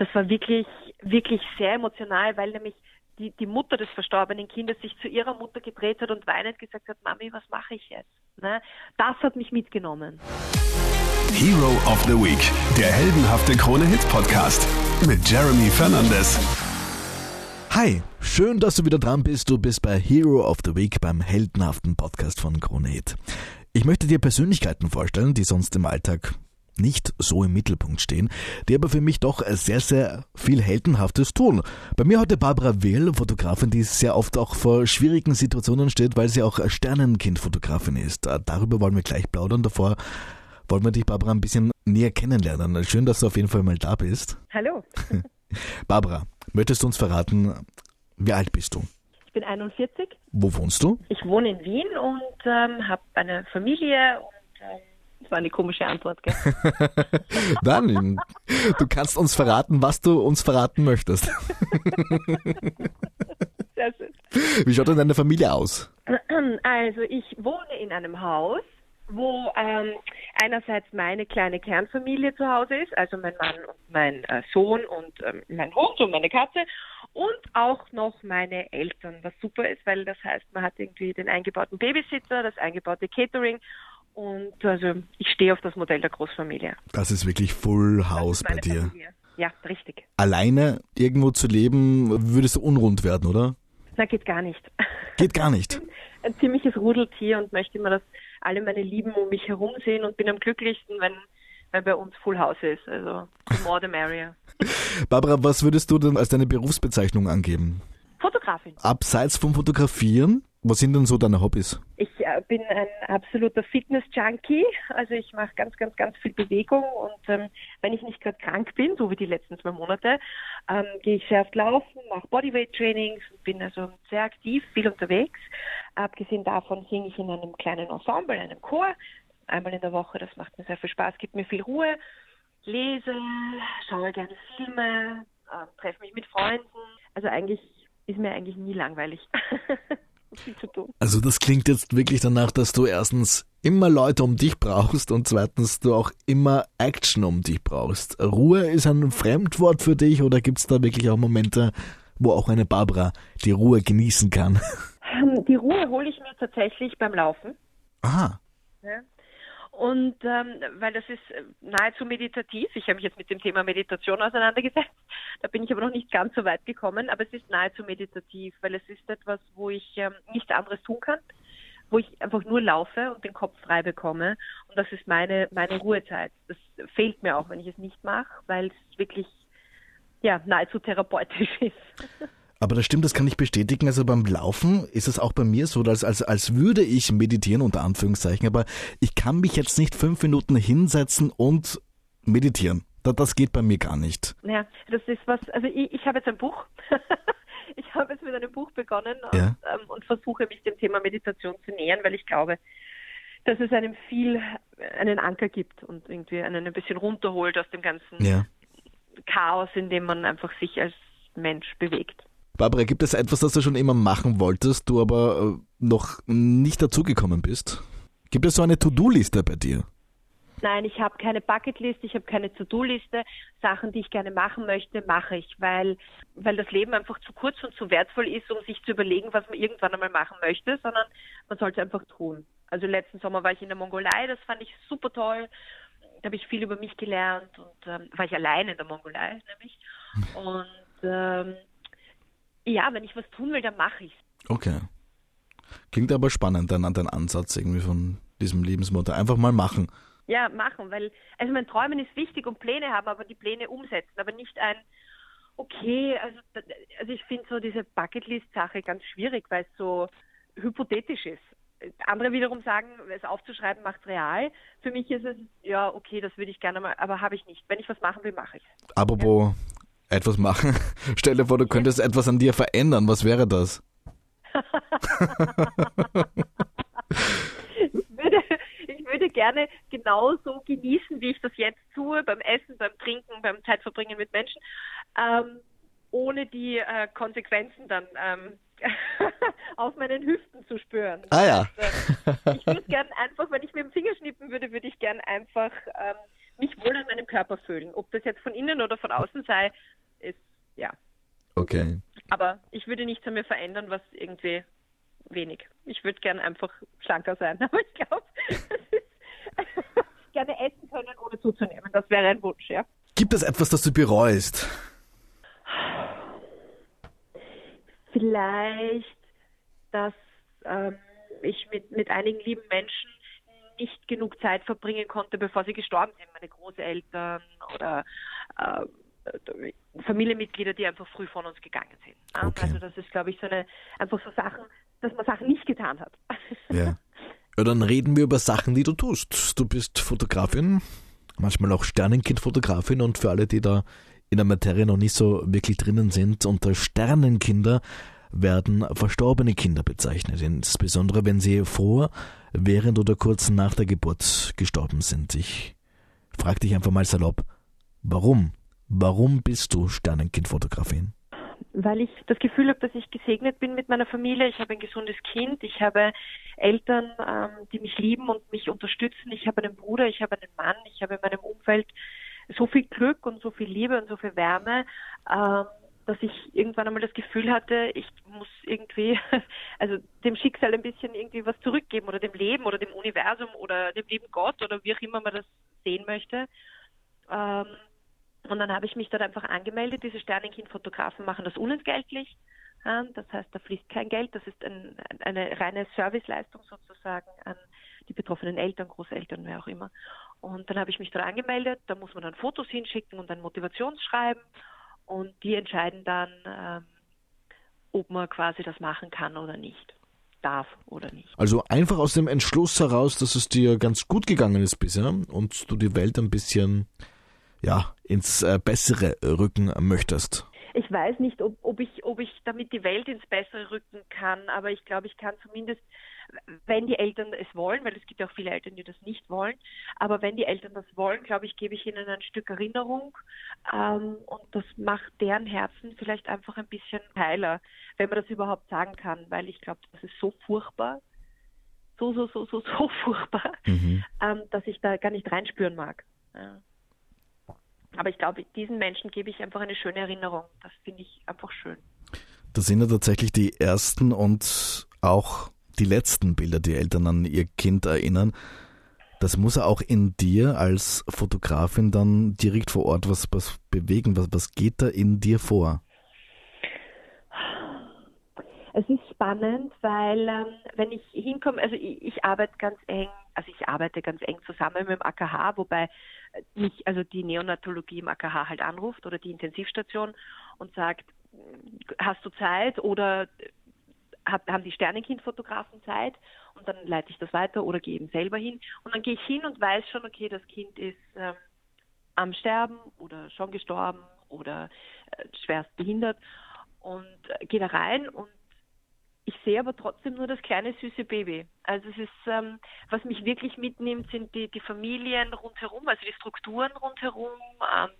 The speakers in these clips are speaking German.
das war wirklich, wirklich sehr emotional, weil nämlich die, die Mutter des verstorbenen Kindes sich zu ihrer Mutter gedreht hat und weinend gesagt hat, Mami, was mache ich jetzt? Ne? Das hat mich mitgenommen. Hero of the Week, der heldenhafte Krone-Hit-Podcast mit Jeremy Fernandes. Hi, schön, dass du wieder dran bist. Du bist bei Hero of the Week beim heldenhaften Podcast von Krone Hit. Ich möchte dir Persönlichkeiten vorstellen, die sonst im Alltag nicht so im Mittelpunkt stehen, die aber für mich doch sehr, sehr viel Heldenhaftes tun. Bei mir heute Barbara Wehl, Fotografin, die sehr oft auch vor schwierigen Situationen steht, weil sie auch Sternenkind-Fotografin ist. Darüber wollen wir gleich plaudern. Davor wollen wir dich, Barbara, ein bisschen näher kennenlernen. Schön, dass du auf jeden Fall mal da bist. Hallo. Barbara, möchtest du uns verraten, wie alt bist du? Ich bin 41. Wo wohnst du? Ich wohne in Wien und ähm, habe eine Familie und ähm, das war eine komische Antwort, gell? Nein, du kannst uns verraten, was du uns verraten möchtest. Sehr schön. Wie schaut denn deine Familie aus? Also ich wohne in einem Haus, wo ähm, einerseits meine kleine Kernfamilie zu Hause ist, also mein Mann und mein äh, Sohn und ähm, mein Hund und meine Katze und auch noch meine Eltern, was super ist, weil das heißt, man hat irgendwie den eingebauten Babysitter, das eingebaute Catering und also ich stehe auf das Modell der Großfamilie. Das ist wirklich Full House bei dir. Familie. Ja, richtig. Alleine irgendwo zu leben, würde es unrund werden, oder? Na, geht gar nicht. Geht gar nicht. Ein ziemliches Rudeltier und möchte immer, dass alle meine Lieben um mich herum sehen und bin am glücklichsten, wenn, wenn bei uns Full House ist. Also the more the merrier. Barbara, was würdest du denn als deine Berufsbezeichnung angeben? Fotografin. Abseits vom Fotografieren, was sind denn so deine Hobbys? Ich äh, bin ein absoluter Fitness-Junkie. Also ich mache ganz, ganz, ganz viel Bewegung und ähm, wenn ich nicht gerade krank bin, so wie die letzten zwei Monate, ähm, gehe ich sehr oft laufen, mache Bodyweight-Trainings, bin also sehr aktiv, viel unterwegs. Abgesehen davon singe ich in einem kleinen Ensemble, in einem Chor, einmal in der Woche. Das macht mir sehr viel Spaß, gibt mir viel Ruhe. Lese, schaue gerne Filme, äh, treffe mich mit Freunden. Also eigentlich ist mir eigentlich nie langweilig. viel zu tun. Also das klingt jetzt wirklich danach, dass du erstens immer Leute um dich brauchst und zweitens du auch immer Action um dich brauchst. Ruhe ist ein Fremdwort für dich oder gibt es da wirklich auch Momente, wo auch eine Barbara die Ruhe genießen kann? Ähm, Die Ruhe hole ich mir tatsächlich beim Laufen. Aha. Ja. Und ähm, weil das ist äh, nahezu meditativ. Ich habe mich jetzt mit dem Thema Meditation auseinandergesetzt. Da bin ich aber noch nicht ganz so weit gekommen. Aber es ist nahezu meditativ, weil es ist etwas, wo ich ähm, nichts anderes tun kann, wo ich einfach nur laufe und den Kopf frei bekomme. Und das ist meine meine Ruhezeit. Das fehlt mir auch, wenn ich es nicht mache, weil es wirklich ja nahezu therapeutisch ist. Aber das stimmt, das kann ich bestätigen. Also beim Laufen ist es auch bei mir so, dass als, als würde ich meditieren, unter Anführungszeichen, aber ich kann mich jetzt nicht fünf Minuten hinsetzen und meditieren. Das, das geht bei mir gar nicht. Ja, das ist was, also ich, ich habe jetzt ein Buch. ich habe jetzt mit einem Buch begonnen und, Ja. ähm, und versuche mich dem Thema Meditation zu nähern, weil ich glaube, dass es einem viel einen Anker gibt und irgendwie einen ein bisschen runterholt aus dem ganzen Ja. Chaos, in dem man einfach sich als Mensch bewegt. Barbara, gibt es etwas, das du schon immer machen wolltest, du aber äh, noch nicht dazugekommen bist? Gibt es so eine To-Do-Liste bei dir? Nein, ich habe keine Bucketlist, ich habe keine To-Do-Liste. Sachen, die ich gerne machen möchte, mache ich, weil, weil das Leben einfach zu kurz und zu wertvoll ist, um sich zu überlegen, was man irgendwann einmal machen möchte, sondern man sollte es einfach tun. Also letzten Sommer war ich in der Mongolei, das fand ich super toll. Da habe ich viel über mich gelernt und ähm, war ich allein in der Mongolei nämlich. Und ähm, ja, wenn ich was tun will, dann mache ich es. Okay. Klingt aber spannend, dein, dein Ansatz irgendwie von diesem Lebensmotto. Einfach mal machen. Ja, machen, weil, also mein Träumen ist wichtig und Pläne haben, aber die Pläne umsetzen, aber nicht ein, okay, also, also ich finde so diese Bucketlist-Sache ganz schwierig, weil es so hypothetisch ist. Andere wiederum sagen, es aufzuschreiben macht real. Für mich ist es, ja, okay, das würde ich gerne mal, aber habe ich nicht. Wenn ich was machen will, mache ich es. Apropos etwas machen. Stell dir vor, du könntest etwas an dir verändern. Was wäre das? ich würde, ich würde gerne genauso genießen, wie ich das jetzt tue, beim Essen, beim Trinken, beim Zeitverbringen mit Menschen, ähm, ohne die äh, Konsequenzen dann ähm, auf meinen Hüften zu spüren. Ah ja. Äh, ich würde gern einfach, wenn ich mit dem Finger schnippen würde, würde ich gern einfach ähm, mich wohl an meinem Körper fühlen. Ob das jetzt von innen oder von außen sei, ist, ja. Okay. Aber ich würde nichts an mir verändern, was irgendwie wenig. Ich würde gern einfach schlanker sein, aber ich glaube, gerne essen können, ohne zuzunehmen. Das wäre ein Wunsch, ja. Gibt es etwas, das du bereust? Vielleicht, dass ähm, ich mit, mit einigen lieben Menschen nicht genug Zeit verbringen konnte, bevor sie gestorben sind. Meine Großeltern oder äh, Familienmitglieder, die einfach früh von uns gegangen sind. Okay. Also das ist, glaube ich, so eine einfach so Sachen, dass man Sachen nicht getan hat. Ja. ja. Dann reden wir über Sachen, die du tust. Du bist Fotografin, manchmal auch Sternenkind-Fotografin und für alle, die da in der Materie noch nicht so wirklich drinnen sind, unter Sternenkinder werden verstorbene Kinder bezeichnet, insbesondere wenn sie vor, während oder kurz nach der Geburt gestorben sind. Ich frage dich einfach mal salopp, warum? Warum bist du Sternenkind-Fotografin? Weil ich das Gefühl habe, dass ich gesegnet bin mit meiner Familie. Ich habe ein gesundes Kind. Ich habe Eltern, ähm, die mich lieben und mich unterstützen. Ich habe einen Bruder, ich habe einen Mann. Ich habe in meinem Umfeld so viel Glück und so viel Liebe und so viel Wärme. Ähm, dass ich irgendwann einmal das Gefühl hatte, ich muss irgendwie, also dem Schicksal ein bisschen irgendwie was zurückgeben oder dem Leben oder dem Universum oder dem lieben Gott oder wie auch immer man das sehen möchte. Ähm, und dann habe ich mich dort einfach angemeldet. Diese Sternenkind-Fotografen machen das unentgeltlich. Das heißt, da fließt kein Geld. Das ist ein, eine reine Serviceleistung sozusagen an die betroffenen Eltern, Großeltern, wer auch immer. Und dann habe ich mich dort angemeldet. Da muss man dann Fotos hinschicken und ein Motivationsschreiben und die entscheiden dann, ähm, ob man quasi das machen kann oder nicht, darf oder nicht. Also einfach aus dem Entschluss heraus, dass es dir ganz gut gegangen ist bisher und du die Welt ein bisschen ja, ins äh, Bessere rücken möchtest. Ich weiß nicht, ob, ob, ich, ob ich damit die Welt ins Bessere rücken kann, aber ich glaube, ich kann zumindest wenn die Eltern es wollen, weil es gibt ja auch viele Eltern, die das nicht wollen, aber wenn die Eltern das wollen, glaube ich, gebe ich ihnen ein Stück Erinnerung ähm, und das macht deren Herzen vielleicht einfach ein bisschen heiler, wenn man das überhaupt sagen kann, weil ich glaube, das ist so furchtbar, so, so, so, so, so furchtbar, mhm. ähm, dass ich da gar nicht reinspüren mag. Ja. Aber ich glaube, diesen Menschen gebe ich einfach eine schöne Erinnerung. Das finde ich einfach schön. Das sind ja tatsächlich die ersten und auch die letzten Bilder, die Eltern an ihr Kind erinnern, das muss auch in dir als Fotografin dann direkt vor Ort was, was bewegen. Was, was geht da in dir vor? Es ist spannend, weil ähm, wenn ich hinkomme, also ich, ich, arbeite ganz eng, also ich arbeite ganz eng zusammen mit dem AKH, wobei mich also die Neonatologie im AKH halt anruft oder die Intensivstation und sagt, hast du Zeit oder haben die Sternenkind-Fotografen Zeit und dann leite ich das weiter oder gehe eben selber hin. Und dann gehe ich hin und weiß schon, okay, das Kind ist ähm, am Sterben oder schon gestorben oder äh, schwerst behindert und äh, gehe da rein und ich sehe aber trotzdem nur das kleine süße Baby. Also es ist, ähm, was mich wirklich mitnimmt, sind die, die Familien rundherum, also die Strukturen rundherum, ähm,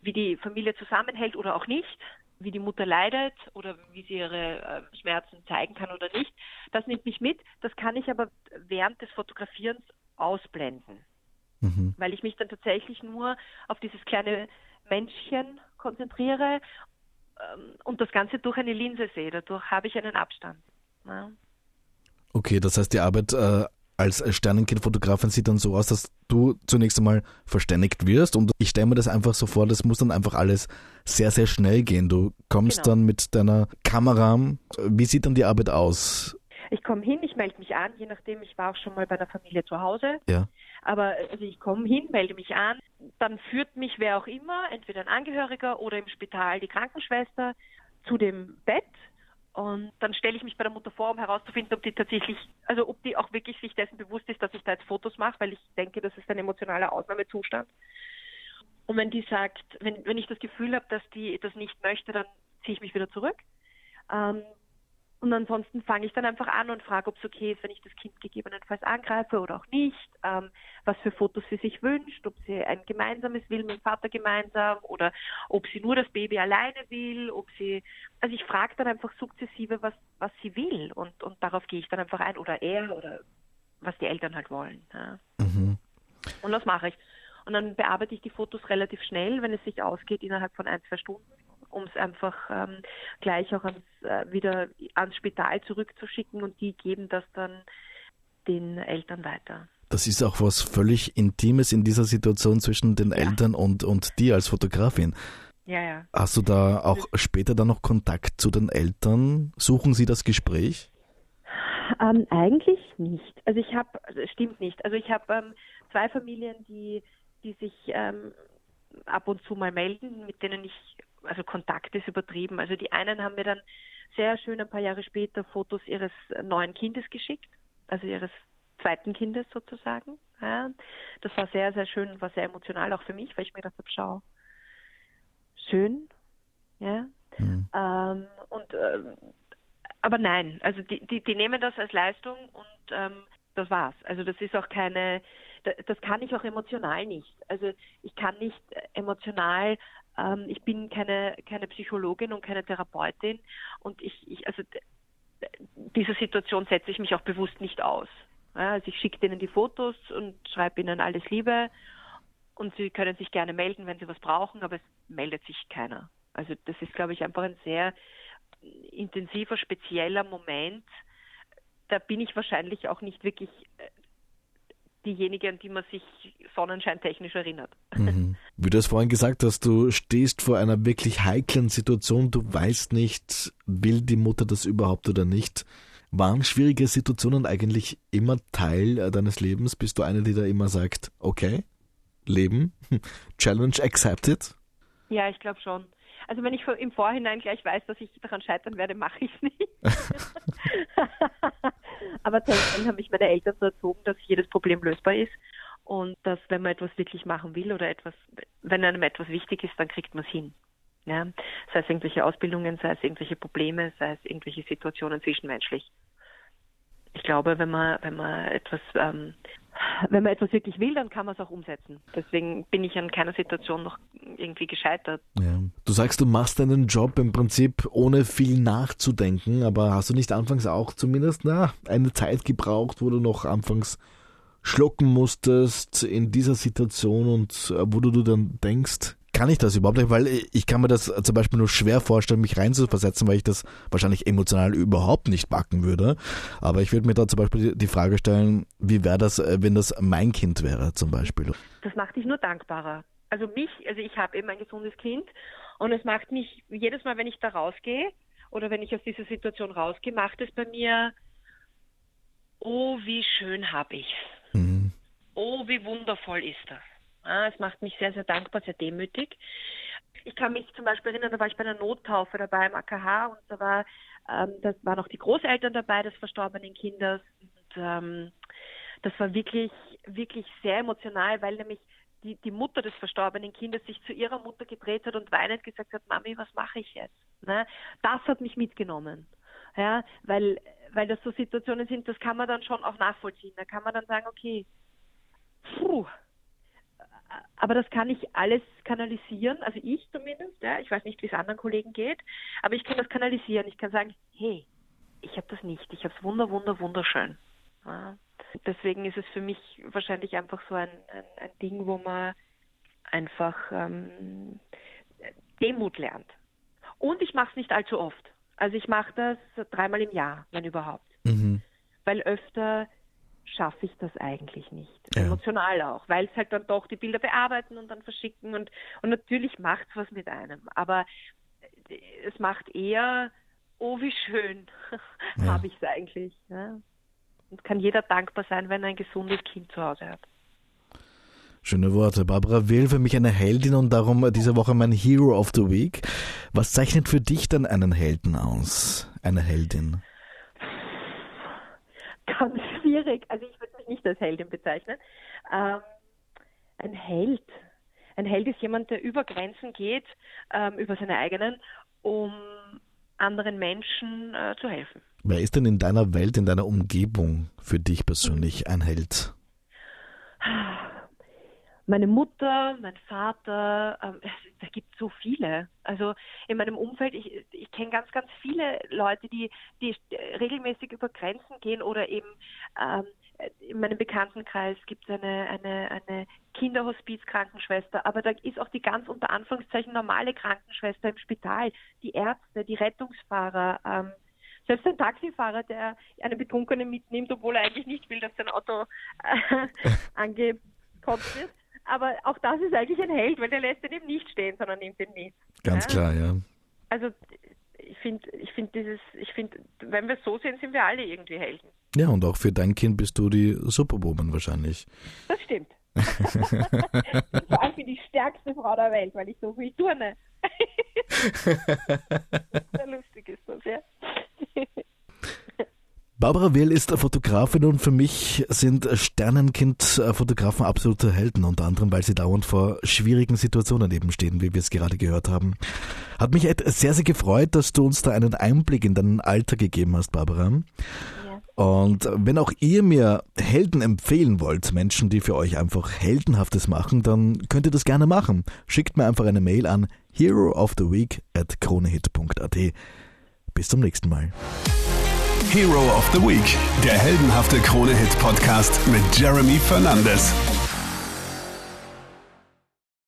wie die Familie zusammenhält oder auch nicht wie die Mutter leidet oder wie sie ihre äh, Schmerzen zeigen kann oder nicht. Das nimmt mich mit. Das kann ich aber während des Fotografierens ausblenden, mhm. weil ich mich dann tatsächlich nur auf dieses kleine Menschchen konzentriere ähm, und das Ganze durch eine Linse sehe. Dadurch habe ich einen Abstand. Ja. Okay, das heißt, die Arbeit äh, als Sternenkindfotografin sieht dann so aus, dass du zunächst einmal verständigt wirst und ich stelle mir das einfach so vor, das muss dann einfach alles sehr, sehr schnell gehen. Du kommst genau. dann mit deiner Kamera, wie sieht dann die Arbeit aus? Ich komme hin, ich melde mich an, je nachdem, ich war auch schon mal bei der Familie zu Hause. Ja. Aber also ich komme hin, melde mich an, dann führt mich wer auch immer, entweder ein Angehöriger oder im Spital die Krankenschwester zu dem Bett und dann stelle ich mich bei der Mutter vor, um herauszufinden, ob die tatsächlich, also ob die auch wirklich sich dessen bewusst ist, dass ich da jetzt Fotos mache, weil ich denke, das ist ein emotionaler Ausnahmezustand. Und wenn die sagt, wenn, wenn ich das Gefühl habe, dass die das nicht möchte, dann ziehe ich mich wieder zurück. Ähm, und ansonsten fange ich dann einfach an und frage, ob es okay ist, wenn ich das Kind gegebenenfalls angreife oder auch nicht, ähm, was für Fotos sie sich wünscht, ob sie ein gemeinsames will mit dem Vater gemeinsam oder ob sie nur das Baby alleine will, ob sie, also ich frage dann einfach sukzessive, was, was sie will und, und darauf gehe ich dann einfach ein oder er oder was die Eltern halt wollen. Ja. Mhm. Und das mache ich. Und dann bearbeite ich die Fotos relativ schnell, wenn es sich ausgeht, innerhalb von ein, zwei Stunden, um es einfach ähm, gleich auch ans, äh, wieder ans Spital zurückzuschicken und die geben das dann den Eltern weiter. Das ist auch was völlig Intimes in dieser Situation zwischen den ja. Eltern und, und dir als Fotografin. Ja, ja. Hast du da auch später dann noch Kontakt zu den Eltern? Suchen sie das Gespräch? Ähm, eigentlich nicht. Also ich habe, also stimmt nicht. Also ich habe ähm, zwei Familien, die, die sich ähm, ab und zu mal melden, mit denen ich, also Kontakt ist übertrieben. Also die einen haben mir dann sehr schön ein paar Jahre später Fotos ihres neuen Kindes geschickt, also ihres zweiten Kindes sozusagen. Ja. Das war sehr, sehr schön, war sehr emotional auch für mich, weil ich mir gedacht habe, schau, schön, ja. Mhm. Ähm, und ähm, aber nein, also die, die, die nehmen das als Leistung und ähm, das war's. Also das ist auch keine, das kann ich auch emotional nicht. Also ich kann nicht emotional, ähm, ich bin keine, keine Psychologin und keine Therapeutin und ich, ich also dieser Situation setze ich mich auch bewusst nicht aus. Ja, also ich schicke denen die Fotos und schreibe ihnen alles Liebe und sie können sich gerne melden, wenn sie was brauchen, aber es meldet sich keiner. Also das ist, glaube ich, einfach ein sehr intensiver, spezieller Moment. Da bin ich wahrscheinlich auch nicht wirklich äh, diejenige, an die man sich sonnenscheintechnisch erinnert. Mhm. Wie du es vorhin gesagt hast, du stehst vor einer wirklich heiklen Situation, du weißt nicht, will die Mutter das überhaupt oder nicht. Waren schwierige Situationen eigentlich immer Teil äh, deines Lebens? Bist du eine, die da immer sagt, okay, Leben, Challenge accepted? Ja, ich glaube schon. Also wenn ich im Vorhinein gleich weiß, dass ich daran scheitern werde, mache ich es nicht. Aber dann haben mich meine Eltern so erzogen, dass jedes Problem lösbar ist und dass wenn man etwas wirklich machen will oder etwas, wenn einem etwas wichtig ist, dann kriegt man es hin. Ja? Sei es irgendwelche Ausbildungen, sei es irgendwelche Probleme, sei es irgendwelche Situationen zwischenmenschlich. Ich glaube, wenn man, wenn man etwas ähm, wenn man etwas wirklich will, dann kann man es auch umsetzen. Deswegen bin ich an keiner Situation noch irgendwie gescheitert. Ja. Du sagst, du machst deinen Job im Prinzip ohne viel nachzudenken, aber hast du nicht anfangs auch zumindest na, eine Zeit gebraucht, wo du noch anfangs schlucken musstest in dieser Situation und äh, wo du dann denkst, kann ich das überhaupt nicht, weil ich kann mir das zum Beispiel nur schwer vorstellen, mich reinzuversetzen, weil ich das wahrscheinlich emotional überhaupt nicht backen würde. Aber ich würde mir da zum Beispiel die Frage stellen, wie wäre das, äh, wenn das mein Kind wäre zum Beispiel? Das macht dich nur dankbarer. Also mich, also ich habe eben ein gesundes Kind und es macht mich jedes Mal, wenn ich da rausgehe oder wenn ich aus dieser Situation rausgehe, macht es bei mir, oh, wie schön habe ich mhm. Oh, wie wundervoll ist das. Ah, es macht mich sehr, sehr dankbar, sehr demütig. Ich kann mich zum Beispiel erinnern, da war ich bei einer Nottaufe dabei im AKH und da war, ähm, das waren auch die Großeltern dabei des verstorbenen Kindes. Und, ähm, das war wirklich, wirklich sehr emotional, weil nämlich die, die Mutter des verstorbenen Kindes sich zu ihrer Mutter gedreht hat und weinend gesagt hat, Mami, was mache ich jetzt? Ne? Das hat mich mitgenommen. Ja, weil, weil das so Situationen sind, das kann man dann schon auch nachvollziehen. Da kann man dann sagen, okay, puh, aber das kann ich alles kanalisieren, also ich zumindest, ja, ich weiß nicht, wie es anderen Kollegen geht, aber ich kann das kanalisieren. Ich kann sagen, hey, ich habe das nicht, ich habe es wunder, wunder, wunderschön. Ja. Deswegen ist es für mich wahrscheinlich einfach so ein, ein, ein Ding, wo man einfach ähm, Demut lernt. Und ich mache es nicht allzu oft. Also ich mache das dreimal im Jahr, wenn überhaupt. Mhm. Weil öfter schaffe ich das eigentlich nicht. Ja. Emotional auch, weil es halt dann doch die Bilder bearbeiten und dann verschicken und, und natürlich macht es was mit einem. Aber es macht eher, oh wie schön ja. habe ich es eigentlich. Ja? Und kann jeder dankbar sein, wenn er ein gesundes Kind zu Hause hat. Schöne Worte. Barbara Will für mich eine Heldin und darum diese Woche mein Hero of the Week. Was zeichnet für dich dann einen Helden aus? Eine Heldin? ganz schwierig. Also ich würde mich nicht als Heldin bezeichnen. Ähm, ein Held. Ein Held ist jemand, der über Grenzen geht, ähm, über seine eigenen, um anderen Menschen äh, zu helfen. Wer ist denn in deiner Welt, in deiner Umgebung für dich persönlich ein Held? meine Mutter, mein Vater, ähm, da gibt so viele. Also in meinem Umfeld, ich, ich kenne ganz, ganz viele Leute, die, die regelmäßig über Grenzen gehen oder eben ähm, in meinem Bekanntenkreis gibt es eine, eine, eine Kinderhospiz-Krankenschwester, aber da ist auch die ganz unter Anführungszeichen normale Krankenschwester im Spital, die Ärzte, die Rettungsfahrer, ähm, selbst ein Taxifahrer, der einen Betrunkenen mitnimmt, obwohl er eigentlich nicht will, dass sein Auto äh, angekotzt wird. Aber auch das ist eigentlich ein Held, weil der lässt den eben nicht stehen, sondern nimmt den mit. Ganz ja? klar, ja. Also ich finde, ich finde dieses, ich finde, wenn wir so sehen, sind wir alle irgendwie Helden. Ja, und auch für dein Kind bist du die Superwoman wahrscheinlich. Das stimmt. Vor allem bin ich die stärkste Frau der Welt, weil ich so viel turne. Sehr lustig ist das, ja. Barbara Will ist Fotografin und für mich sind Sternenkind-Fotografen absolute Helden, unter anderem, weil sie dauernd vor schwierigen Situationen eben stehen, wie wir es gerade gehört haben. Hat mich sehr, sehr gefreut, dass du uns da einen Einblick in deinen Alter gegeben hast, Barbara. Ja. Und wenn auch ihr mir Helden empfehlen wollt, Menschen, die für euch einfach Heldenhaftes machen, dann könnt ihr das gerne machen. Schickt mir einfach eine Mail an herooftheweek at kronehit.at. Bis zum nächsten Mal. Hero of the Week, der heldenhafte Krone-Hit-Podcast mit Jeremy Fernandes.